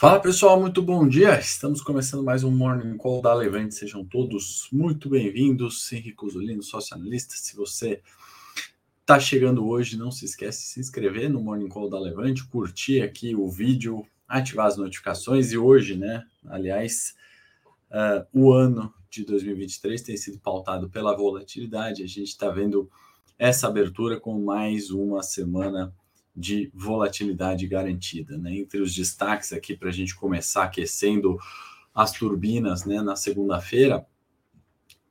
Fala pessoal, muito bom dia. Estamos começando mais um Morning Call da Levante. Sejam todos muito bem-vindos. Henrique Uzolino, sócio analista. Se você está chegando hoje, não se esquece de se inscrever no Morning Call da Levante, curtir aqui o vídeo, ativar as notificações. E hoje, né, aliás, uh, o ano de 2023 tem sido pautado pela volatilidade. A gente está vendo essa abertura com mais uma semana de volatilidade garantida. Né? Entre os destaques aqui para a gente começar aquecendo as turbinas né? na segunda-feira,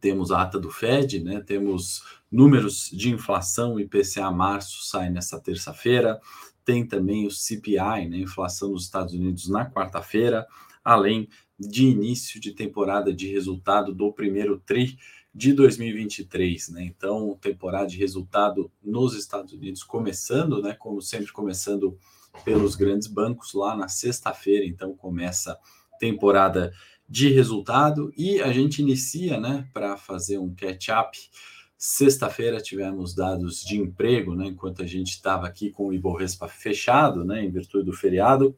temos a ata do Fed, né? temos números de inflação, IPCA março sai nessa terça-feira, tem também o CPI, né? inflação nos Estados Unidos na quarta-feira, além de início de temporada de resultado do primeiro TRI de 2023, né? Então, temporada de resultado nos Estados Unidos começando, né? Como sempre, começando pelos grandes bancos lá na sexta-feira, então começa temporada de resultado e a gente inicia, né, para fazer um catch-up. Sexta-feira tivemos dados de emprego, né, enquanto a gente estava aqui com o Ibovespa fechado, né, em virtude do feriado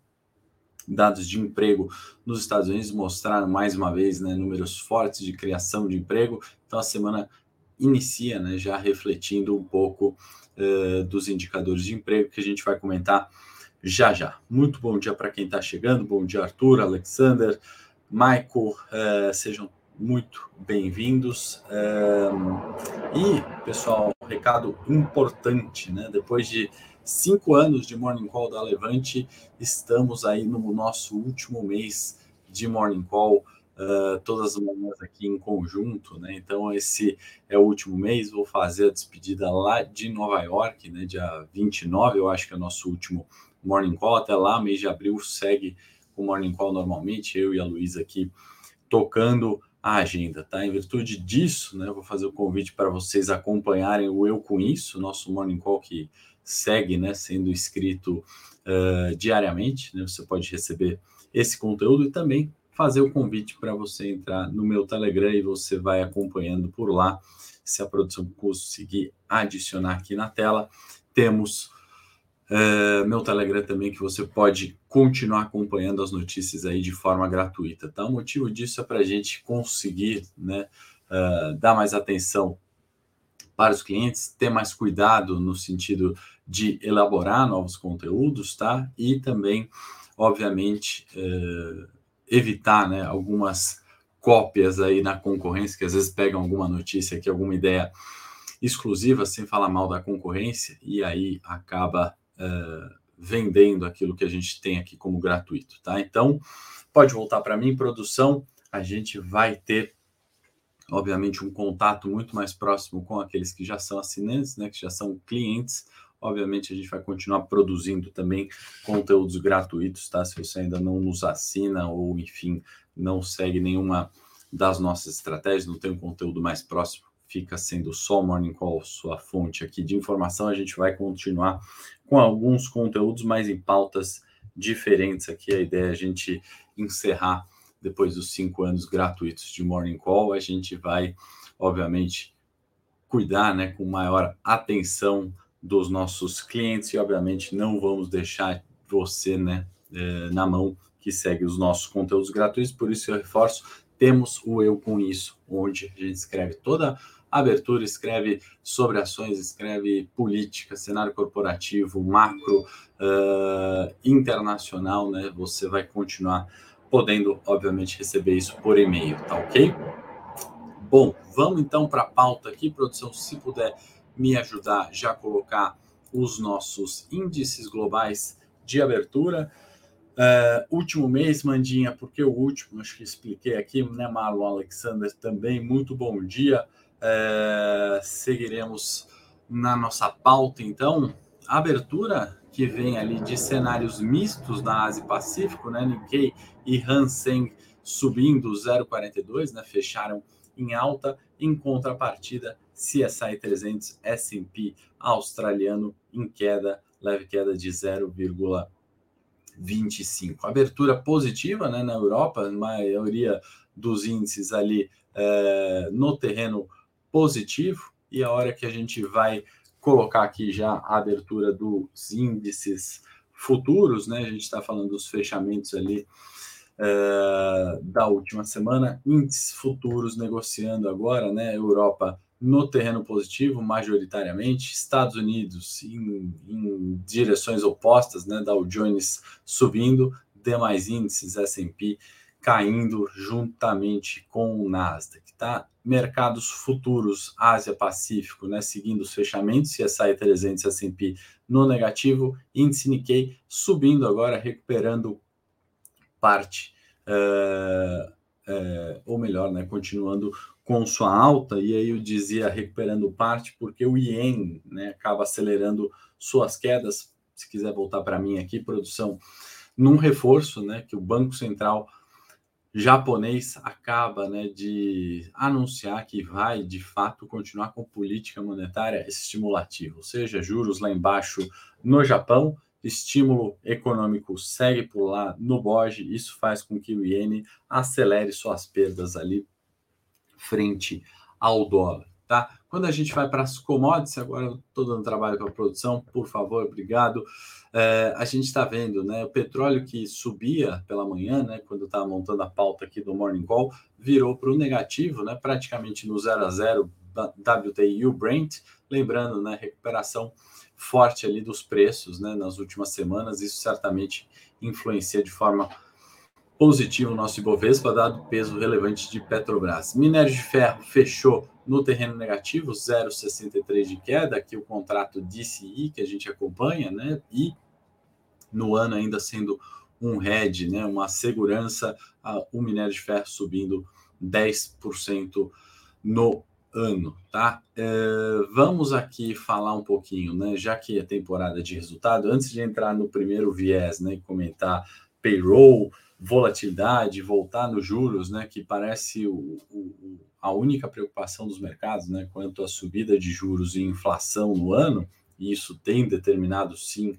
dados de emprego nos Estados Unidos mostraram mais uma vez né, números fortes de criação de emprego. Então a semana inicia né, já refletindo um pouco uh, dos indicadores de emprego que a gente vai comentar já já. Muito bom dia para quem está chegando. Bom dia, Arthur, Alexander, Michael, uh, sejam muito bem-vindos. Uh, e, pessoal, um recado importante, né? Depois de cinco anos de Morning Call da Levante, estamos aí no nosso último mês de Morning Call, uh, todas as manhãs aqui em conjunto, né? Então, esse é o último mês, vou fazer a despedida lá de Nova York, né? Dia 29, eu acho que é o nosso último Morning Call, até lá, mês de abril segue o Morning Call normalmente, eu e a Luísa aqui tocando a agenda, tá? Em virtude disso, né, vou fazer o convite para vocês acompanharem o Eu Com Isso, nosso Morning Call que segue né, sendo escrito uh, diariamente. Né, você pode receber esse conteúdo e também fazer o convite para você entrar no meu Telegram e você vai acompanhando por lá. Se a produção conseguir adicionar aqui na tela, temos uh, meu Telegram também que você pode continuar acompanhando as notícias aí de forma gratuita. Tá? O motivo disso é para a gente conseguir né, uh, dar mais atenção para os clientes, ter mais cuidado no sentido de elaborar novos conteúdos, tá? E também, obviamente, é, evitar né, algumas cópias aí na concorrência, que às vezes pegam alguma notícia aqui, alguma ideia exclusiva, sem falar mal da concorrência, e aí acaba é, vendendo aquilo que a gente tem aqui como gratuito, tá? Então, pode voltar para mim, produção, a gente vai ter obviamente, um contato muito mais próximo com aqueles que já são assinantes, né, que já são clientes. Obviamente, a gente vai continuar produzindo também conteúdos gratuitos, tá? Se você ainda não nos assina ou, enfim, não segue nenhuma das nossas estratégias, não tem um conteúdo mais próximo, fica sendo só Morning Call, sua fonte aqui de informação. A gente vai continuar com alguns conteúdos mais em pautas diferentes aqui. A ideia é a gente encerrar depois dos cinco anos gratuitos de Morning Call, a gente vai, obviamente, cuidar né, com maior atenção dos nossos clientes e, obviamente, não vamos deixar você né, eh, na mão que segue os nossos conteúdos gratuitos. Por isso, eu reforço: temos o Eu Com Isso, onde a gente escreve toda a abertura, escreve sobre ações, escreve política, cenário corporativo, macro, uh, internacional. Né? Você vai continuar podendo, obviamente, receber isso por e-mail, tá ok? Bom, vamos então para a pauta aqui, produção, se puder me ajudar já a colocar os nossos índices globais de abertura. Uh, último mês, Mandinha, porque o último, acho que expliquei aqui, né, Marlon Alexander também, muito bom dia. Uh, seguiremos na nossa pauta, então. Abertura que vem ali de cenários mistos na Ásia Pacífico, né? Nikkei e Hang subindo 0,42, né? Fecharam em alta, em contrapartida, CSI 300 S&P australiano em queda, leve queda de 0,25. Abertura positiva, né? Na Europa, maioria dos índices ali é, no terreno positivo e a hora que a gente vai colocar aqui já a abertura dos índices futuros, né? A gente está falando dos fechamentos ali uh, da última semana, índices futuros negociando agora, né? Europa no terreno positivo, majoritariamente, Estados Unidos em, em direções opostas, né? Dow Jones subindo, demais índices S&P caindo juntamente com o Nasdaq, tá? Mercados futuros Ásia Pacífico, né, seguindo os fechamentos, CSI 300 S&P no negativo, índice Nikkei subindo agora, recuperando parte, uh, uh, ou melhor, né, continuando com sua alta, e aí eu dizia recuperando parte, porque o Ien né, acaba acelerando suas quedas. Se quiser voltar para mim aqui, produção, num reforço, né, que o Banco Central japonês acaba né, de anunciar que vai, de fato, continuar com política monetária estimulativa, ou seja, juros lá embaixo no Japão, estímulo econômico segue por lá no BOJ, isso faz com que o iene acelere suas perdas ali frente ao dólar. Tá? Quando a gente vai para as commodities, agora estou dando trabalho para a produção, por favor, obrigado. É, a gente está vendo né, o petróleo que subia pela manhã, né, quando estava montando a pauta aqui do Morning Call, virou para o negativo, né, praticamente no 0 a 0 WTI e o Brent, lembrando, né, recuperação forte ali dos preços né, nas últimas semanas, isso certamente influencia de forma positiva o nosso Ibovespa, dado o peso relevante de Petrobras. Minério de ferro fechou no terreno negativo, 0,63 de queda, aqui o contrato DCI que a gente acompanha, né? E no ano ainda sendo um hedge, né? Uma segurança, o minério de ferro subindo 10% no ano, tá? É, vamos aqui falar um pouquinho, né? Já que é temporada de resultado, antes de entrar no primeiro viés, né? E comentar payroll, volatilidade, voltar nos juros, né? Que parece o, o a única preocupação dos mercados, né, quanto à subida de juros e inflação no ano, e isso tem determinado sim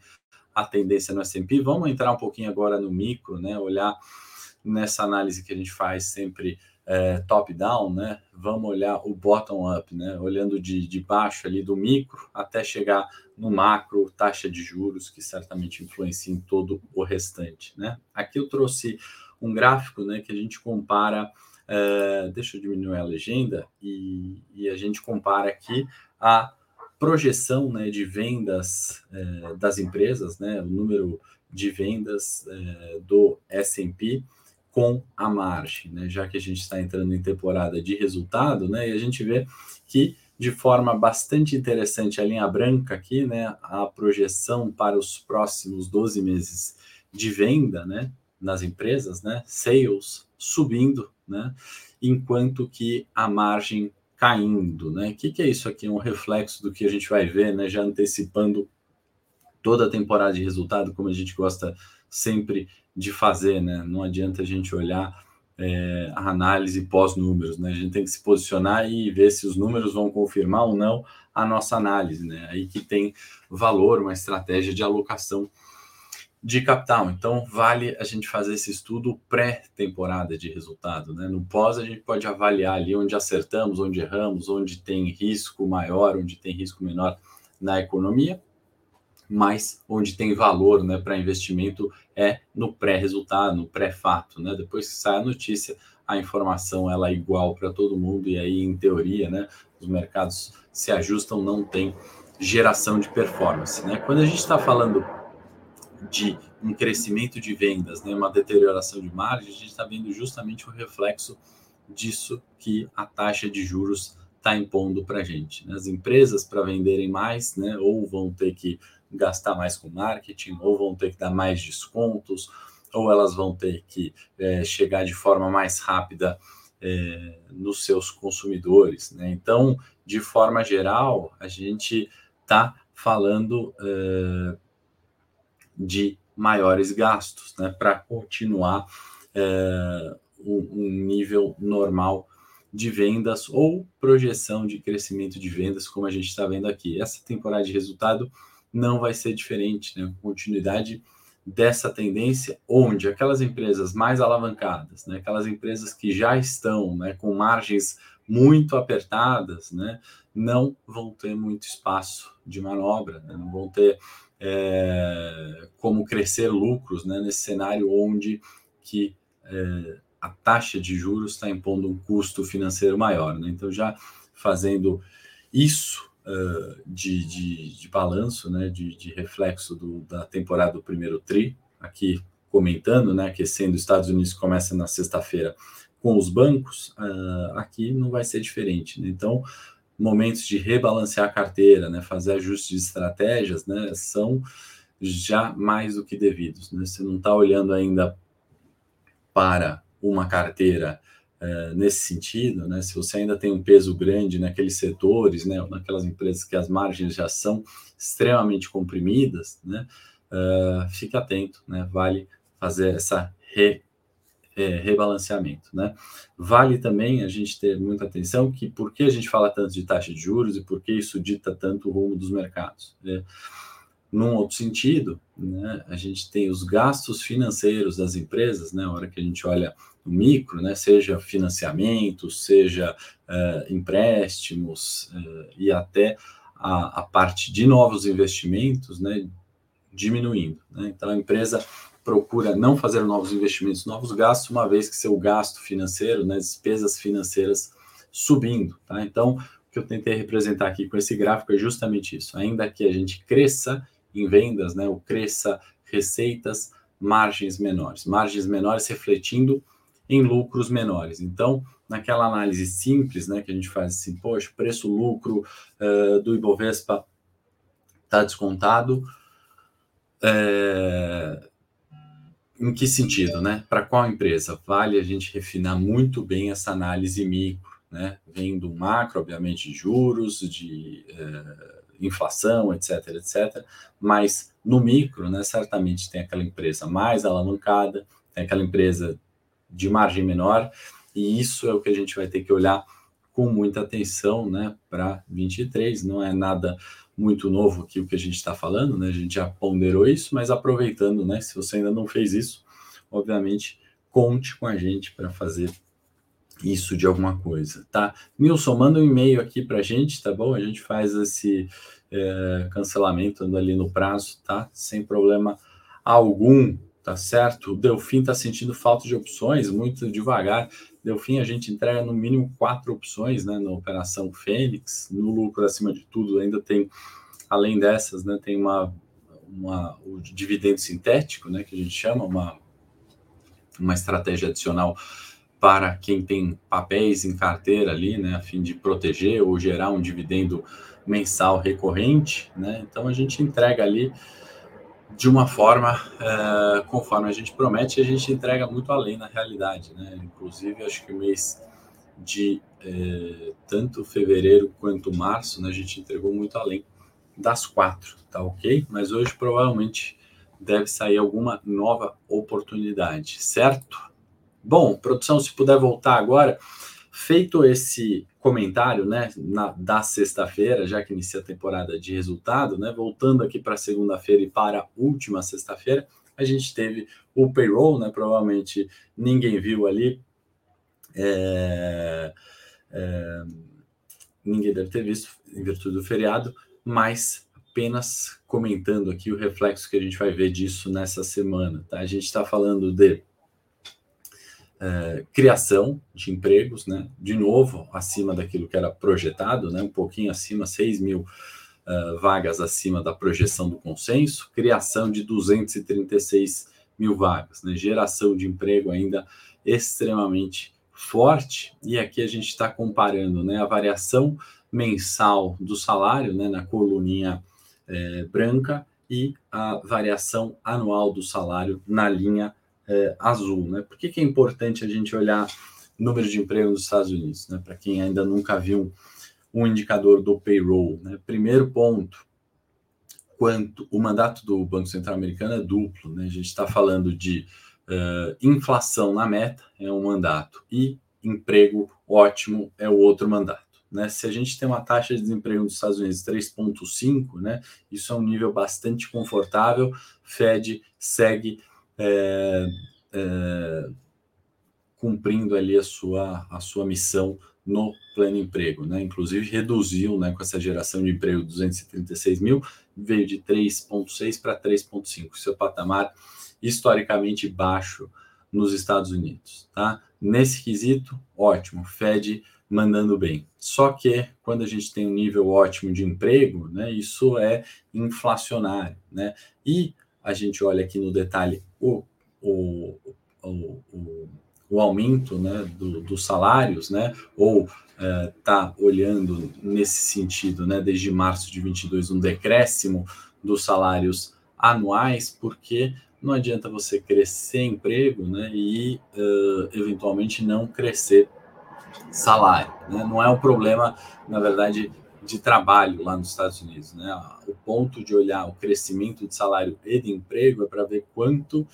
a tendência no S&P. Vamos entrar um pouquinho agora no micro, né, olhar nessa análise que a gente faz sempre é, top-down, né? Vamos olhar o bottom-up, né? Olhando de, de baixo ali do micro até chegar no macro, taxa de juros, que certamente influencia em todo o restante, né? Aqui eu trouxe um gráfico, né, que a gente compara é, deixa eu diminuir a legenda e, e, a gente compara aqui a projeção né, de vendas é, das empresas, né, o número de vendas é, do S&P com a margem, né, já que a gente está entrando em temporada de resultado, né, e a gente vê que de forma bastante interessante a linha branca aqui, né, a projeção para os próximos 12 meses de venda, né, nas empresas, né, sales subindo né? Enquanto que a margem caindo, né? O que, é isso aqui? É um reflexo do que a gente vai ver, né? Já antecipando toda a temporada de resultado, como a gente gosta sempre de fazer, né? Não adianta a gente olhar é, a análise pós-números, né? A gente tem que se posicionar e ver se os números vão confirmar ou não a nossa análise, né? Aí que tem valor, uma estratégia de alocação de capital. Então, vale a gente fazer esse estudo pré-temporada de resultado. Né? No pós, a gente pode avaliar ali onde acertamos, onde erramos, onde tem risco maior, onde tem risco menor na economia, mas onde tem valor né, para investimento é no pré-resultado, no pré-fato. Né? Depois que sai a notícia, a informação ela é igual para todo mundo, e aí, em teoria, né, os mercados se ajustam, não tem geração de performance. Né? Quando a gente está falando de um crescimento de vendas, né, uma deterioração de margem, a gente está vendo justamente o reflexo disso que a taxa de juros está impondo para a gente. Né? As empresas, para venderem mais, né, ou vão ter que gastar mais com marketing, ou vão ter que dar mais descontos, ou elas vão ter que é, chegar de forma mais rápida é, nos seus consumidores. Né? Então, de forma geral, a gente está falando é, de maiores gastos, né, para continuar é, um, um nível normal de vendas ou projeção de crescimento de vendas, como a gente está vendo aqui. Essa temporada de resultado não vai ser diferente, né? Continuidade dessa tendência, onde aquelas empresas mais alavancadas, né? aquelas empresas que já estão né, com margens muito apertadas, né? não vão ter muito espaço de manobra, né? não vão ter é, como crescer lucros né, nesse cenário onde que é, a taxa de juros está impondo um custo financeiro maior. Né? Então, já fazendo isso uh, de, de, de, balanço, né, de, de reflexo do, da temporada do primeiro TRI, aqui comentando, né, que sendo Estados Unidos começa na sexta-feira com os bancos, uh, aqui não vai ser diferente. Né? Então, momentos de rebalancear a carteira, né, fazer ajustes de estratégias, né, são já mais do que devidos. Né? Você não está olhando ainda para uma carteira uh, nesse sentido, né? Se você ainda tem um peso grande naqueles setores, né, naquelas empresas que as margens já são extremamente comprimidas, né? Uh, fique atento, né? Vale fazer essa re, é, rebalanceamento, né? Vale também a gente ter muita atenção que por que a gente fala tanto de taxa de juros e por que isso dita tanto o rumo dos mercados. Né? Num outro sentido, né, a gente tem os gastos financeiros das empresas, né? A hora que a gente olha no micro, né, seja financiamento, seja uh, empréstimos uh, e até a, a, parte de novos investimentos, né, diminuindo. Né? Então a empresa procura não fazer novos investimentos, novos gastos, uma vez que seu gasto financeiro, né, despesas financeiras subindo. Tá? Então o que eu tentei representar aqui com esse gráfico é justamente isso. Ainda que a gente cresça em vendas, né, ou cresça receitas, margens menores, margens menores refletindo em lucros menores. Então, naquela análise simples, né, que a gente faz assim, poxa, preço-lucro uh, do Ibovespa está descontado. É... Em que sentido, né? Para qual empresa? Vale a gente refinar muito bem essa análise micro, né? Vendo macro, obviamente, de juros, de uh, inflação, etc, etc. Mas no micro, né, certamente tem aquela empresa mais alavancada, tem aquela empresa de margem menor, e isso é o que a gente vai ter que olhar com muita atenção né, para 23. Não é nada muito novo aqui o que a gente está falando, né? A gente já ponderou isso, mas aproveitando, né? Se você ainda não fez isso, obviamente conte com a gente para fazer isso de alguma coisa, tá? Nilson, manda um e-mail aqui para a gente, tá bom? A gente faz esse é, cancelamento ali no prazo, tá? Sem problema algum, tá certo? O Delfim está sentindo falta de opções, muito devagar. Delfim, a gente entrega no mínimo quatro opções, né, na operação Fênix. No lucro, acima de tudo, ainda tem, além dessas, né, tem uma, uma o dividendo sintético, né, que a gente chama, uma, uma estratégia adicional para quem tem papéis em carteira ali, né, a fim de proteger ou gerar um dividendo mensal recorrente, né? Então a gente entrega ali de uma forma é, conforme a gente promete, a gente entrega muito além na realidade, né? Inclusive, acho que o mês de é, tanto fevereiro quanto março, né, a gente entregou muito além das quatro, tá ok? Mas hoje provavelmente deve sair alguma nova oportunidade, certo? Bom, produção, se puder voltar agora, feito esse comentário, né, na, da sexta-feira, já que inicia a temporada de resultado, né, voltando aqui para segunda-feira e para a última sexta-feira, a gente teve o payroll, né, provavelmente ninguém viu ali, é, é, ninguém deve ter visto em virtude do feriado, mas apenas comentando aqui o reflexo que a gente vai ver disso nessa semana, tá? A gente está falando de é, criação de empregos, né? De novo, acima daquilo que era projetado, né? Um pouquinho acima, 6 mil uh, vagas acima da projeção do consenso, criação de 236 mil vagas, né? Geração de emprego ainda extremamente forte. E aqui a gente está comparando, né? A variação mensal do salário, né? Na coluninha é, branca e a variação anual do salário na linha é, azul. Né? Por que, que é importante a gente olhar número de emprego nos Estados Unidos? Né? Para quem ainda nunca viu um indicador do payroll. Né? Primeiro ponto, quanto o mandato do Banco Central Americano é duplo. Né? A gente está falando de uh, inflação na meta, é um mandato, e emprego ótimo é o outro mandato. Né? Se a gente tem uma taxa de desemprego nos Estados Unidos 3,5, né? isso é um nível bastante confortável. Fed segue é, é, cumprindo ali a sua, a sua missão no pleno emprego, né? Inclusive reduziu, né, com essa geração de emprego 236 mil, veio de 3,6 para 3,5, seu patamar historicamente baixo nos Estados Unidos, tá? Nesse quesito, ótimo, Fed mandando bem. Só que quando a gente tem um nível ótimo de emprego, né, isso é inflacionário, né? E a gente olha aqui no detalhe o, o, o, o, aumento né, do, dos salários, né? Ou está é, olhando nesse sentido, né, desde março de 22, um decréscimo dos salários anuais, porque não adianta você crescer emprego né, e uh, eventualmente não crescer salário. Né? Não é um problema, na verdade, de trabalho lá nos Estados Unidos. Né? O ponto de olhar o crescimento de salário e de emprego é para ver quanto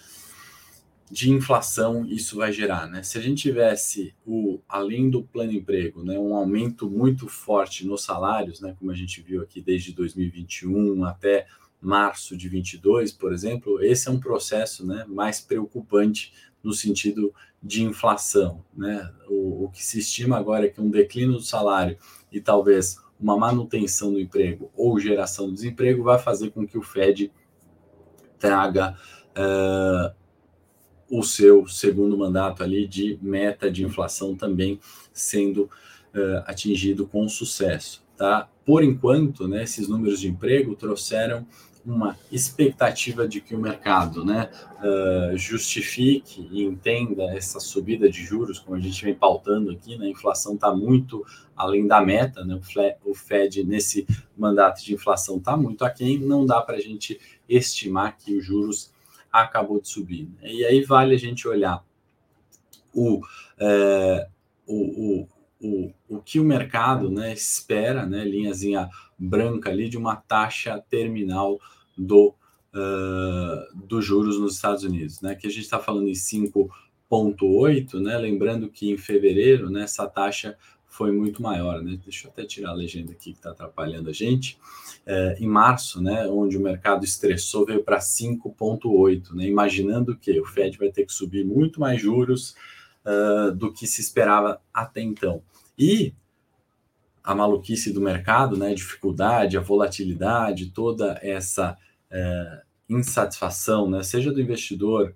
de inflação isso vai gerar, né? Se a gente tivesse o além do plano emprego, né, um aumento muito forte nos salários, né, como a gente viu aqui desde 2021 até março de 22, por exemplo, esse é um processo, né, mais preocupante no sentido de inflação. Né? O, o, que se estima agora é que um declínio do salário e talvez uma manutenção do emprego ou geração do desemprego vai fazer com que o Fed traga uh, o seu segundo mandato ali de meta de inflação também sendo uh, atingido com sucesso. Tá? Por enquanto, né, esses números de emprego trouxeram uma expectativa de que o mercado né, uh, justifique e entenda essa subida de juros, como a gente vem pautando aqui, né, a inflação está muito além da meta, né, o Fed nesse mandato de inflação está muito aquém, não dá para a gente estimar que os juros acabou de subir. Né? E aí vale a gente olhar o, é, o, o o, o que o mercado né, espera, né, linhazinha branca ali, de uma taxa terminal do, uh, dos juros nos Estados Unidos, né? Que a gente está falando em 5,8, né? Lembrando que em fevereiro, né, essa taxa foi muito maior, né? Deixa eu até tirar a legenda aqui que está atrapalhando a gente. É, em março, né, onde o mercado estressou, veio para 5,8, né? Imaginando que o Fed vai ter que subir muito mais juros uh, do que se esperava até então. E a maluquice do mercado, né, a dificuldade, a volatilidade, toda essa é, insatisfação, né, seja do investidor,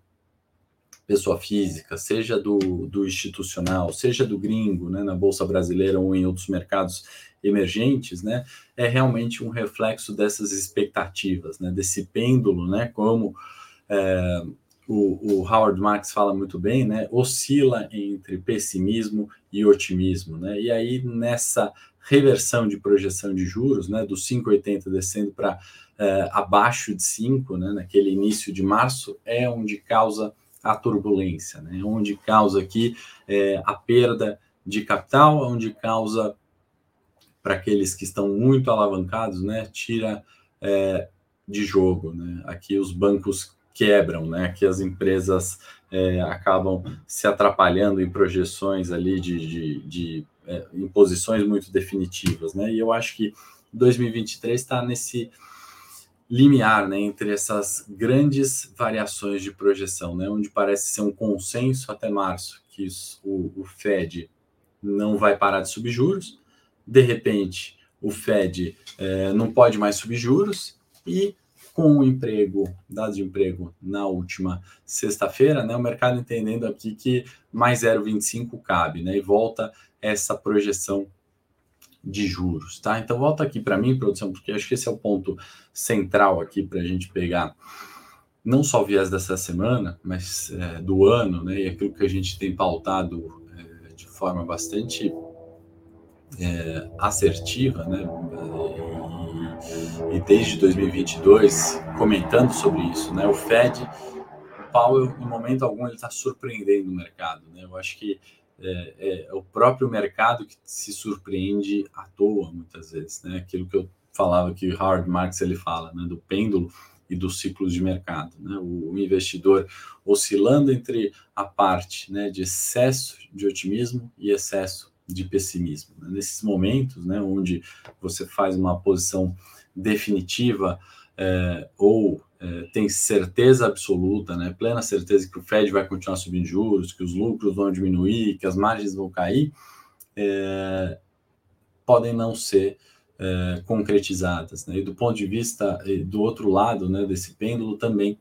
pessoa física, seja do, do institucional, seja do gringo, né, na Bolsa Brasileira ou em outros mercados emergentes, né, é realmente um reflexo dessas expectativas, né, desse pêndulo, né, como é, o, o, Howard Marks fala muito bem, né, oscila entre pessimismo e otimismo, né, e aí nessa reversão de projeção de juros, né, do 5,80 descendo para é, abaixo de 5, né, naquele início de março, é onde causa a turbulência, né, onde causa aqui é, a perda de capital, onde causa para aqueles que estão muito alavancados, né, tira é, de jogo, né, aqui os bancos quebram, né, que as empresas é, acabam se atrapalhando em projeções ali de, de, de é, em posições muito definitivas, né? E eu acho que 2023 está nesse limiar, né, entre essas grandes variações de projeção, né, onde parece ser um consenso até março que o, o Fed não vai parar de subir juros, de repente o Fed é, não pode mais subir juros e com o emprego, dados de emprego na última sexta-feira, né, o mercado entendendo aqui que mais 0,25 cabe, né, e volta essa projeção de juros, tá? Então volta aqui para mim, produção, porque acho que esse é o ponto central aqui para a gente pegar não só o viés dessa semana, mas é, do ano, né? E aquilo que a gente tem pautado é, de forma bastante é, assertiva, né? E, e, desde 2022 comentando sobre isso, né? O Fed, o Powell, em momento algum, ele está surpreendendo o mercado, né? Eu acho que é, é, o próprio mercado que se surpreende à toa muitas vezes, né? Aquilo que eu falava que Howard Marks ele fala, né? Do pêndulo e dos ciclos de mercado, né? O, o investidor oscilando entre a parte, né? De excesso de otimismo e excesso de pessimismo. Né? Nesses momentos, né? Onde você faz uma posição definitiva é, ou é, tem certeza absoluta, né, plena certeza que o Fed vai continuar subindo juros, que os lucros vão diminuir, que as margens vão cair, é, podem não ser é, concretizadas. Né? E do ponto de vista do outro lado né, desse pêndulo também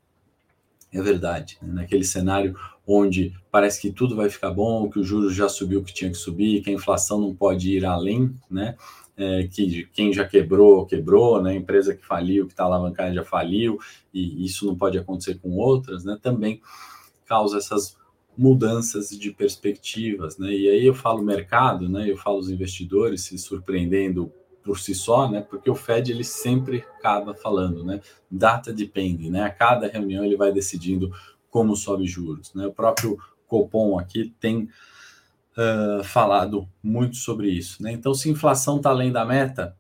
é verdade. Né? Naquele cenário onde parece que tudo vai ficar bom, que o juros já subiu o que tinha que subir, que a inflação não pode ir além, né? É, que quem já quebrou, quebrou, né? Empresa que faliu, que está alavancada já faliu, e isso não pode acontecer com outras, né? Também causa essas mudanças de perspectivas, né? E aí eu falo mercado, né? Eu falo os investidores se surpreendendo por si só, né? Porque o Fed ele sempre acaba falando, né? Data depende, né? A cada reunião ele vai decidindo como sobe juros, né? O próprio Copom aqui tem uh, falado muito sobre isso, né? Então, se inflação está além da meta,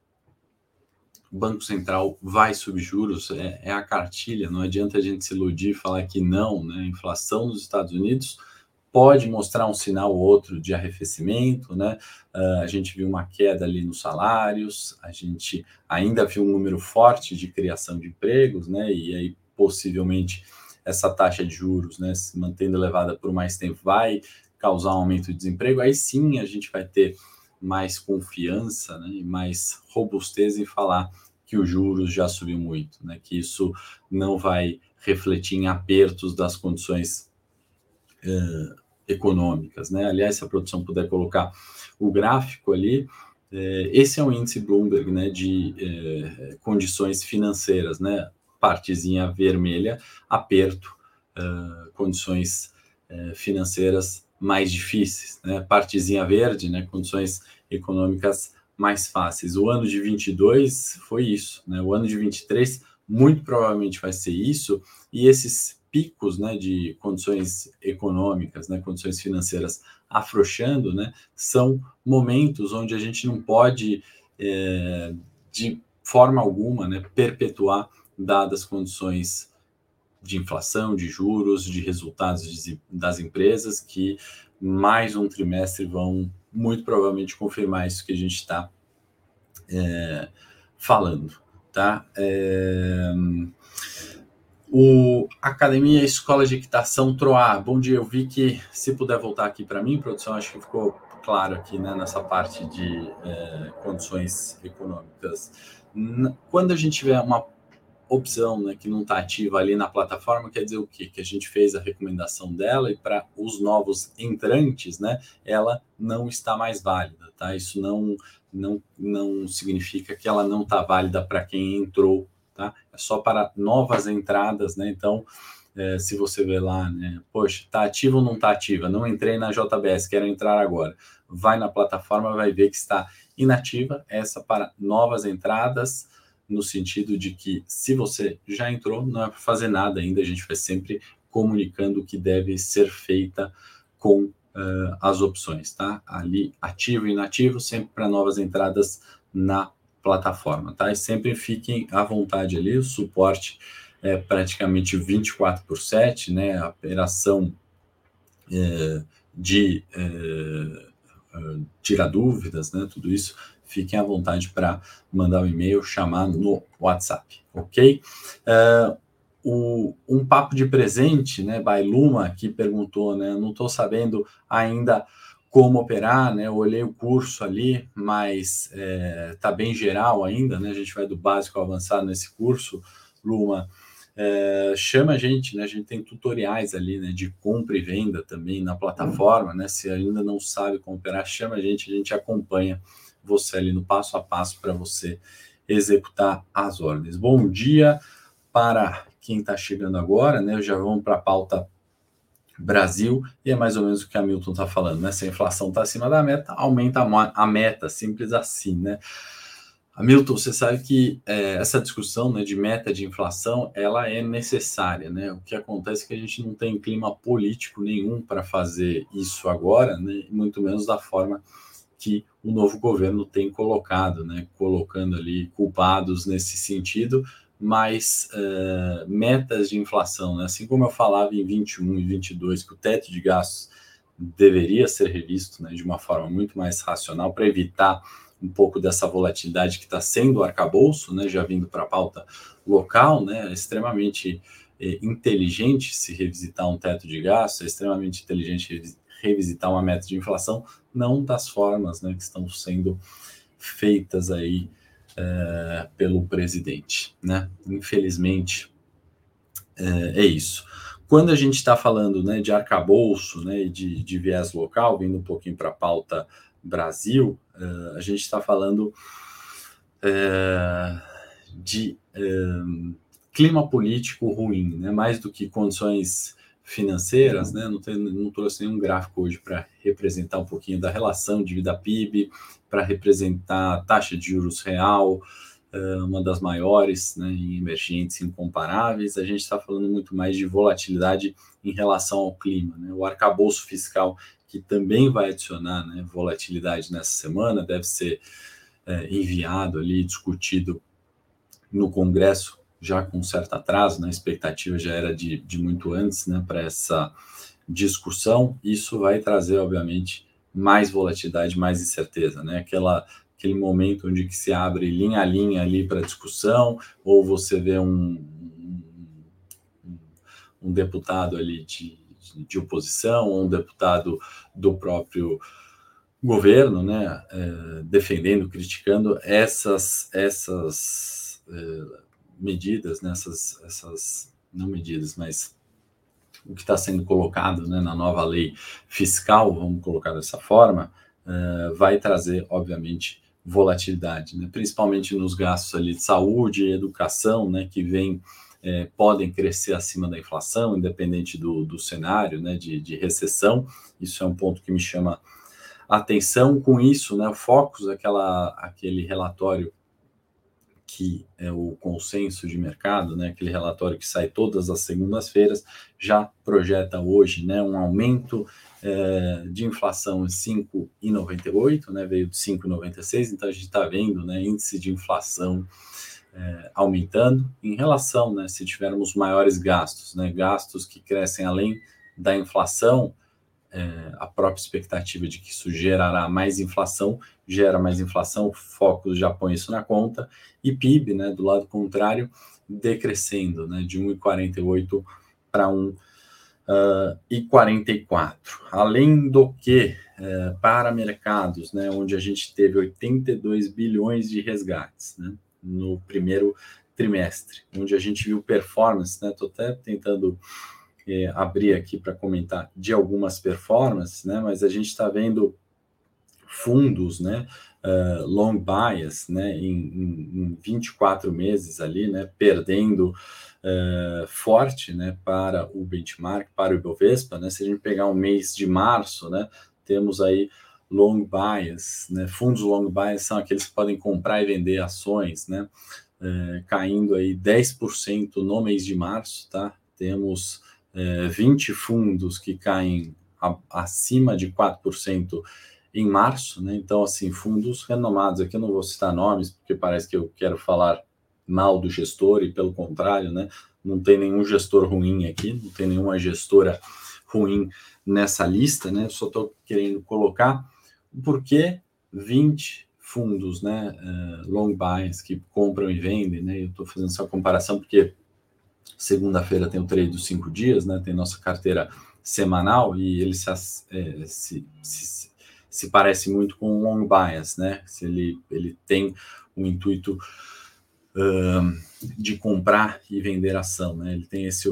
o Banco Central vai subir juros, é, é, a cartilha, não adianta a gente se iludir e falar que não, né? A inflação nos Estados Unidos pode mostrar um sinal ou outro de arrefecimento, né? Uh, a gente viu uma queda ali nos salários, a gente ainda viu um número forte de criação de empregos, né? E aí possivelmente essa taxa de juros, né, se mantendo elevada por mais tempo, vai causar um aumento de desemprego. Aí sim a gente vai ter mais confiança, né, e mais robustez em falar que os juros já subiu muito, né? Que isso não vai refletir em apertos das condições uh, econômicas, né? Aliás, se a produção puder colocar o gráfico ali, é, esse é o índice Bloomberg, né, de é, condições financeiras, né? Partezinha vermelha, aperto, uh, condições financeiras mais difíceis, né? Partezinha verde, né? Condições econômicas mais fáceis. O ano de 22 foi isso, né? O ano de 23 muito provavelmente vai ser isso, e esses picos né, de condições econômicas, né, condições financeiras afrouxando, né, são momentos onde a gente não pode, é, de forma alguma, né, perpetuar dadas condições de inflação, de juros, de resultados de, das empresas, que mais um trimestre vão muito provavelmente confirmar isso que a gente está é, falando. Tá? É, o Academia Escola de Equitação Troar. Bom dia, eu vi que se puder voltar aqui para mim, produção, acho que ficou claro aqui né, nessa parte de é, condições econômicas. Quando a gente tiver uma opção né, que não está ativa ali na plataforma, quer dizer o quê? Que a gente fez a recomendação dela e para os novos entrantes, né, ela não está mais válida, tá? Isso não, não, não significa que ela não está válida para quem entrou tá? É só para novas entradas, né? Então, é, se você vê lá, né? Poxa, tá ativa ou não tá ativa? Não entrei na JBS, quero entrar agora. Vai na plataforma, vai ver que está inativa, essa para novas entradas, no sentido de que se você já entrou, não é para fazer nada ainda, a gente vai sempre comunicando o que deve ser feita com uh, as opções, tá? Ali, ativo e inativo, sempre para novas entradas na plataforma, tá? E sempre fiquem à vontade ali, o suporte é praticamente 24 por 7, né? A operação é, de é, é, tirar dúvidas, né? Tudo isso, fiquem à vontade para mandar um e-mail, chamar no WhatsApp, ok? É, o, um papo de presente, né? Bailuma que perguntou, né? Não estou sabendo ainda como operar, né? Eu olhei o curso ali, mas é, tá bem geral ainda, né? A gente vai do básico ao avançado nesse curso, Luma. É, chama a gente, né? A gente tem tutoriais ali, né? De compra e venda também na plataforma, né? Se ainda não sabe como operar, chama a gente, a gente acompanha você ali no passo a passo para você executar as ordens. Bom dia para quem está chegando agora, né? Já vamos para a pauta Brasil, e é mais ou menos o que a Milton está falando, né? Se a inflação está acima da meta, aumenta a meta, simples assim, né? Hamilton, você sabe que é, essa discussão né, de meta de inflação ela é necessária, né? O que acontece é que a gente não tem clima político nenhum para fazer isso agora, né? Muito menos da forma que o novo governo tem colocado, né? Colocando ali culpados nesse sentido, mais uh, metas de inflação. Né? Assim como eu falava em 21 e 22 que o teto de gastos deveria ser revisto né, de uma forma muito mais racional para evitar um pouco dessa volatilidade que está sendo o arcabouço, né, já vindo para a pauta local, né, é extremamente é, inteligente se revisitar um teto de gastos, é extremamente inteligente revisitar uma meta de inflação, não das formas né, que estão sendo feitas aí é, pelo presidente, né? Infelizmente, é, é isso. Quando a gente está falando né, de arcabouço né, de, de viés local, vindo um pouquinho para a pauta Brasil, uh, a gente está falando de clima político ruim, né? mais do que condições financeiras, né? não, tem, não trouxe nenhum gráfico hoje para representar um pouquinho da relação de vida PIB, para representar a taxa de juros real, uma das maiores né, em emergentes incomparáveis. A gente está falando muito mais de volatilidade em relação ao clima. Né? O arcabouço fiscal que também vai adicionar né, volatilidade nessa semana, deve ser é, enviado ali, discutido no Congresso, já com certo atraso, né, a expectativa já era de, de muito antes né, para essa discussão. Isso vai trazer, obviamente, mais volatilidade, mais incerteza, né? Aquela, aquele momento onde que se abre linha a linha ali para discussão, ou você vê um, um, um deputado ali de, de oposição, ou um deputado do próprio governo, né, é, defendendo, criticando essas essas é, medidas, né, essas não medidas, mas o que está sendo colocado né, na nova lei fiscal, vamos colocar dessa forma, é, vai trazer, obviamente, volatilidade, né, principalmente nos gastos ali de saúde e educação, né, que vem é, podem crescer acima da inflação, independente do, do cenário né, de, de, recessão. Isso é um ponto que me chama atenção. Com isso, né, o Focus, aquela, aquele relatório que é o consenso de mercado, né, aquele relatório que sai todas as segundas-feiras, já projeta hoje né, um aumento é, de inflação em 5,98, né, veio de 5,96, então a gente está vendo né, índice de inflação é, aumentando. Em relação, né, se tivermos maiores gastos, né, gastos que crescem além da inflação, é, a própria expectativa de que isso gerará mais inflação, gera mais inflação, o foco já põe isso na conta, e PIB, né, do lado contrário, decrescendo, né, de 1,48 para 1,44. Uh, Além do que, uh, para mercados, né, onde a gente teve 82 bilhões de resgates, né, no primeiro trimestre, onde a gente viu performance, né? Estou até tentando é, abrir aqui para comentar de algumas performances, né? Mas a gente está vendo fundos, né? Uh, long bias, né? Em, em, em 24 meses ali, né? Perdendo uh, forte, né? Para o benchmark, para o Ibovespa, né? Se a gente pegar um mês de março, né? Temos aí long bias, né? Fundos long bias são aqueles que podem comprar e vender ações, né? É, caindo aí 10% no mês de março, tá? Temos é, 20 fundos que caem a, acima de 4% em março, né? Então, assim, fundos renomados, aqui eu não vou citar nomes, porque parece que eu quero falar mal do gestor, e pelo contrário, né? Não tem nenhum gestor ruim aqui, não tem nenhuma gestora ruim nessa lista, né? Só estou querendo colocar porque 20 fundos, né, uh, long buys que compram e vendem, né, eu estou fazendo essa comparação porque segunda-feira tem o trade dos cinco dias, né, tem nossa carteira semanal e ele se, é, se, se, se, parece muito com o long bias, né, se ele, ele tem o intuito uh, de comprar e vender ação, né, ele tem esse,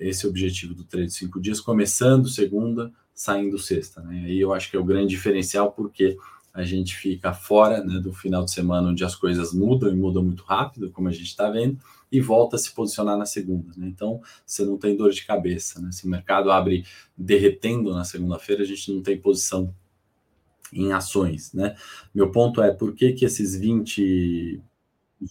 esse objetivo do trade de cinco dias, começando segunda, saindo sexta, né? Aí eu acho que é o grande diferencial porque a gente fica fora né, do final de semana onde as coisas mudam e mudam muito rápido, como a gente está vendo, e volta a se posicionar na segunda. Né? Então, você não tem dor de cabeça. Né? Se o mercado abre derretendo na segunda-feira, a gente não tem posição em ações. Né? Meu ponto é por que, que esses 20,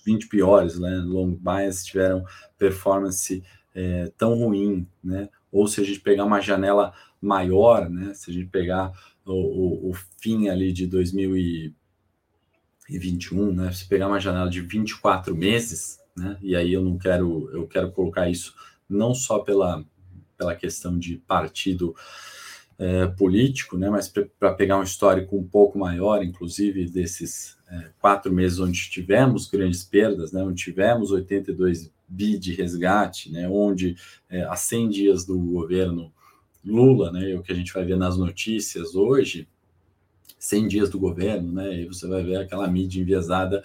20 piores né, long bias tiveram performance é, tão ruim, né? ou se a gente pegar uma janela maior, né? Se a gente pegar o, o, o fim ali de 2021, né? Se pegar uma janela de 24 meses, né? E aí eu não quero, eu quero colocar isso não só pela, pela questão de partido é, político, né? Mas para pegar um histórico um pouco maior, inclusive desses é, quatro meses onde tivemos grandes perdas, né? Onde tivemos 82 bi de resgate, né? Onde é, há 100 dias do governo Lula, né, o que a gente vai ver nas notícias hoje, 100 dias do governo, né, e você vai ver aquela mídia enviesada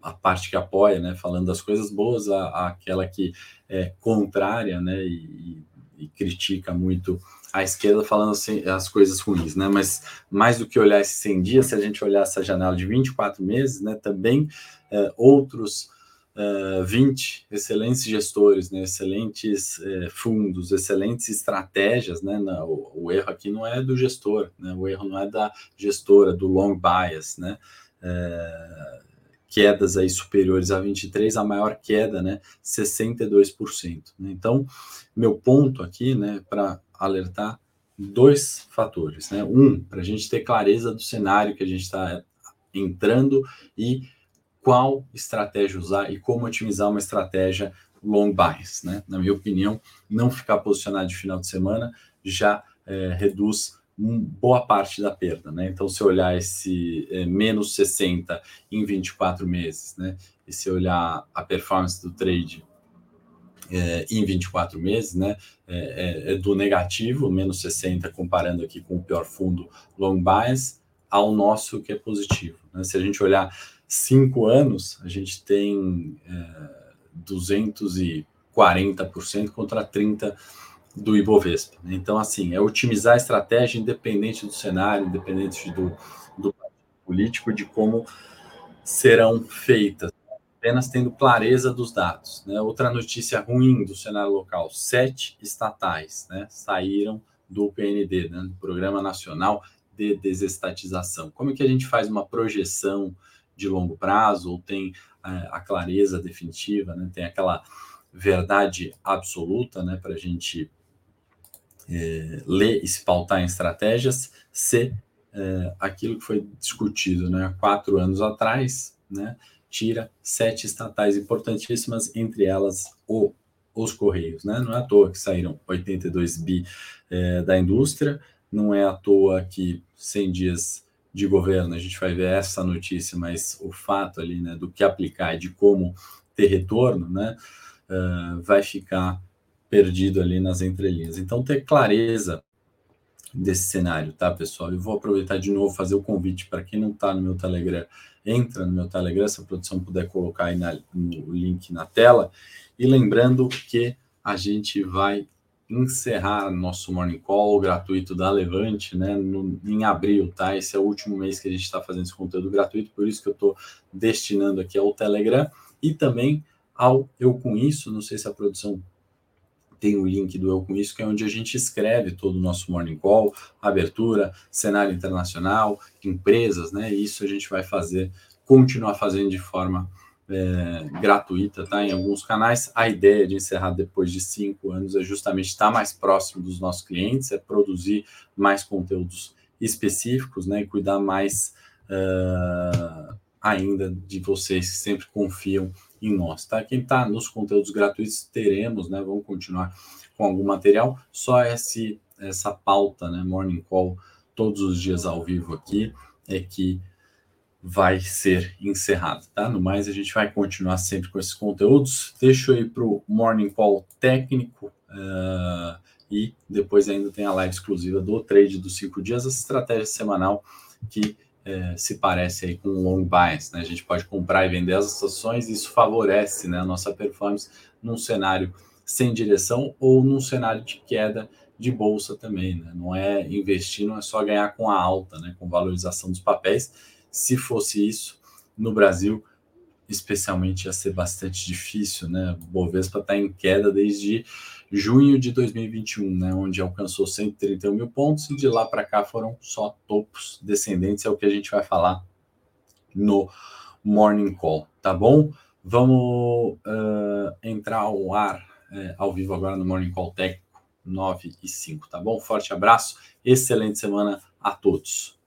a parte que apoia, né, falando das coisas boas, a, aquela que é contrária, né, e, e, critica muito a esquerda falando assim, as coisas ruins, né, mas mais do que olhar esses 100 dias, se a gente olhar essa janela de 24 meses, né, também é, outros uh, 20 excelentes gestores, né, excelentes uh, fundos, excelentes estratégias, né, na, o, o, erro aqui não é do gestor, né, o erro não é da gestora, do long bias, né, uh, quedas aí superiores a 23, a maior queda, né, 62%. Né? Então, meu ponto aqui, né, para alertar dois fatores, né, um, para a gente ter clareza do cenário que a gente está entrando e qual estratégia usar e como otimizar uma estratégia long bias, né? Na minha opinião, não ficar posicionado de final de semana já é, reduz boa parte da perda, né? Então, se olhar esse é, menos 60 em 24 meses, né? E se olhar a performance do trade é, em 24 meses, né? É, é, é, do negativo, menos 60, comparando aqui com o pior fundo long bias, ao nosso que é positivo. Né? Se a gente olhar cinco anos, a gente tem é, 240% contra 30% do Ibovespa. Né? Então, assim, é otimizar a estratégia independente do cenário, independente do, do político, de como serão feitas, apenas tendo clareza dos dados. Né? Outra notícia ruim do cenário local: sete estatais né, saíram do PND, né, do Programa Nacional de Desestatização. Como é que a gente faz uma projeção de longo prazo, ou tem é, a clareza definitiva, né? tem aquela verdade absoluta né? para a gente é, ler e se pautar em estratégias, se é, aquilo que foi discutido né? quatro anos atrás, né? tira sete estatais importantíssimas, entre elas o, os Correios. Né? Não é à toa que saíram 82 bi é, da indústria, não é à toa que 100 dias de governo, a gente vai ver essa notícia, mas o fato ali, né, do que aplicar e de como ter retorno, né, uh, vai ficar perdido ali nas entrelinhas. Então, ter clareza desse cenário, tá, pessoal? Eu vou aproveitar de novo fazer o convite para quem não está no meu Telegram, entra no meu Telegram, se a produção puder colocar aí na, no link na tela. E lembrando que a gente vai encerrar nosso morning call gratuito da Levante, né, no, em abril, tá? Esse é o último mês que a gente está fazendo esse conteúdo gratuito, por isso que eu estou destinando aqui ao Telegram e também ao Eu Com Isso. Não sei se a produção tem o link do Eu Com Isso, que é onde a gente escreve todo o nosso morning call, abertura, cenário internacional, empresas, né? Isso a gente vai fazer, continuar fazendo de forma é, gratuita, tá? Em alguns canais. A ideia de encerrar depois de cinco anos é justamente estar mais próximo dos nossos clientes, é produzir mais conteúdos específicos, né? E cuidar mais uh, ainda de vocês que sempre confiam em nós, tá? Quem está nos conteúdos gratuitos teremos, né? Vamos continuar com algum material. Só esse essa pauta, né? Morning call todos os dias ao vivo aqui é que vai ser encerrado, tá? No mais, a gente vai continuar sempre com esses conteúdos. Eu ir para o Morning Call técnico uh, e depois ainda tem a live exclusiva do trade dos cinco dias, essa estratégia semanal que uh, se parece aí com long bias, né? A gente pode comprar e vender as ações isso favorece né, a nossa performance num cenário sem direção ou num cenário de queda de bolsa também, né? Não é investir, não é só ganhar com a alta, né? Com valorização dos papéis se fosse isso no Brasil, especialmente ia ser bastante difícil, né? O Bovespa está em queda desde junho de 2021, né? Onde alcançou 131 mil pontos e de lá para cá foram só topos descendentes, é o que a gente vai falar no Morning Call, tá bom? Vamos uh, entrar ao ar, uh, ao vivo agora no Morning Call Técnico 9 e 5, tá bom? Forte abraço, excelente semana a todos.